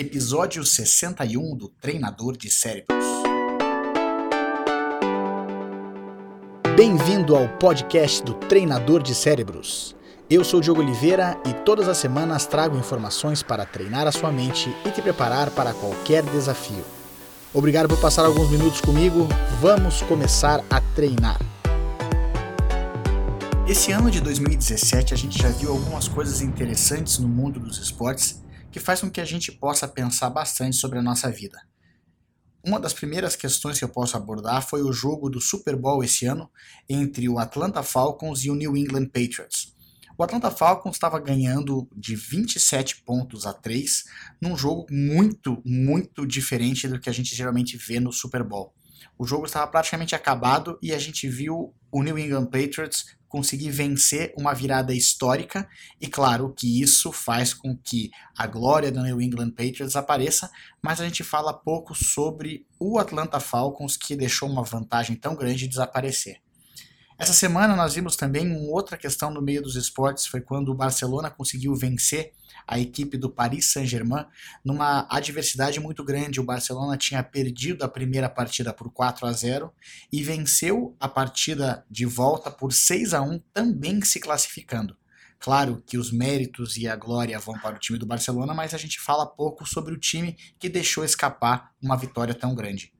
Episódio 61 do Treinador de Cérebros. Bem-vindo ao podcast do Treinador de Cérebros. Eu sou Diogo Oliveira e todas as semanas trago informações para treinar a sua mente e te preparar para qualquer desafio. Obrigado por passar alguns minutos comigo. Vamos começar a treinar. Esse ano de 2017 a gente já viu algumas coisas interessantes no mundo dos esportes que faz com que a gente possa pensar bastante sobre a nossa vida. Uma das primeiras questões que eu posso abordar foi o jogo do Super Bowl esse ano entre o Atlanta Falcons e o New England Patriots. O Atlanta Falcons estava ganhando de 27 pontos a 3 num jogo muito, muito diferente do que a gente geralmente vê no Super Bowl. O jogo estava praticamente acabado e a gente viu o New England Patriots conseguir vencer uma virada histórica, e claro que isso faz com que a glória do New England Patriots apareça, mas a gente fala pouco sobre o Atlanta Falcons que deixou uma vantagem tão grande desaparecer. Essa semana nós vimos também uma outra questão no meio dos esportes, foi quando o Barcelona conseguiu vencer a equipe do Paris Saint-Germain numa adversidade muito grande. O Barcelona tinha perdido a primeira partida por 4 a 0 e venceu a partida de volta por 6 a 1, também se classificando. Claro que os méritos e a glória vão para o time do Barcelona, mas a gente fala pouco sobre o time que deixou escapar uma vitória tão grande.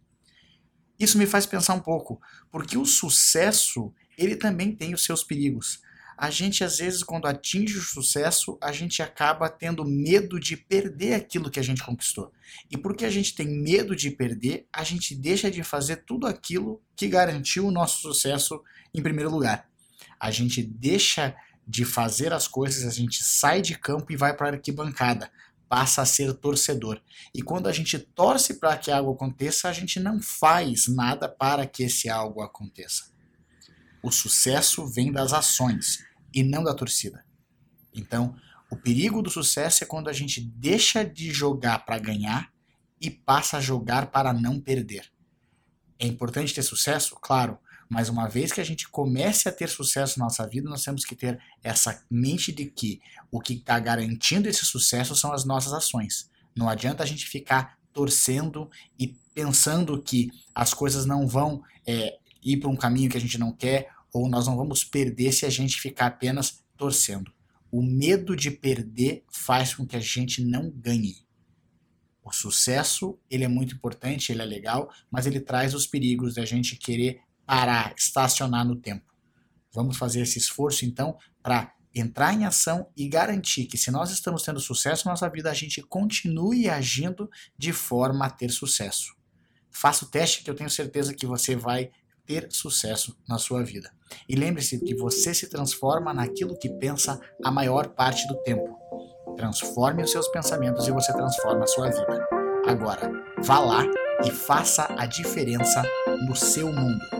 Isso me faz pensar um pouco, porque o sucesso ele também tem os seus perigos. A gente, às vezes, quando atinge o sucesso, a gente acaba tendo medo de perder aquilo que a gente conquistou. E porque a gente tem medo de perder, a gente deixa de fazer tudo aquilo que garantiu o nosso sucesso em primeiro lugar. A gente deixa de fazer as coisas, a gente sai de campo e vai para a arquibancada, passa a ser torcedor. E quando a gente torce para que algo aconteça, a gente não faz nada para que esse algo aconteça. O sucesso vem das ações e não da torcida. Então, o perigo do sucesso é quando a gente deixa de jogar para ganhar e passa a jogar para não perder. É importante ter sucesso? Claro, mas uma vez que a gente comece a ter sucesso na nossa vida, nós temos que ter essa mente de que o que está garantindo esse sucesso são as nossas ações. Não adianta a gente ficar torcendo e pensando que as coisas não vão é, ir para um caminho que a gente não quer, ou nós não vamos perder se a gente ficar apenas torcendo. O medo de perder faz com que a gente não ganhe. O sucesso, ele é muito importante, ele é legal, mas ele traz os perigos da gente querer parar, estacionar no tempo. Vamos fazer esse esforço então para entrar em ação e garantir que se nós estamos tendo sucesso na nossa vida, a gente continue agindo de forma a ter sucesso. Faça o teste que eu tenho certeza que você vai ter sucesso na sua vida. E lembre-se que você se transforma naquilo que pensa a maior parte do tempo. Transforme os seus pensamentos e você transforma a sua vida. Agora, vá lá e faça a diferença no seu mundo.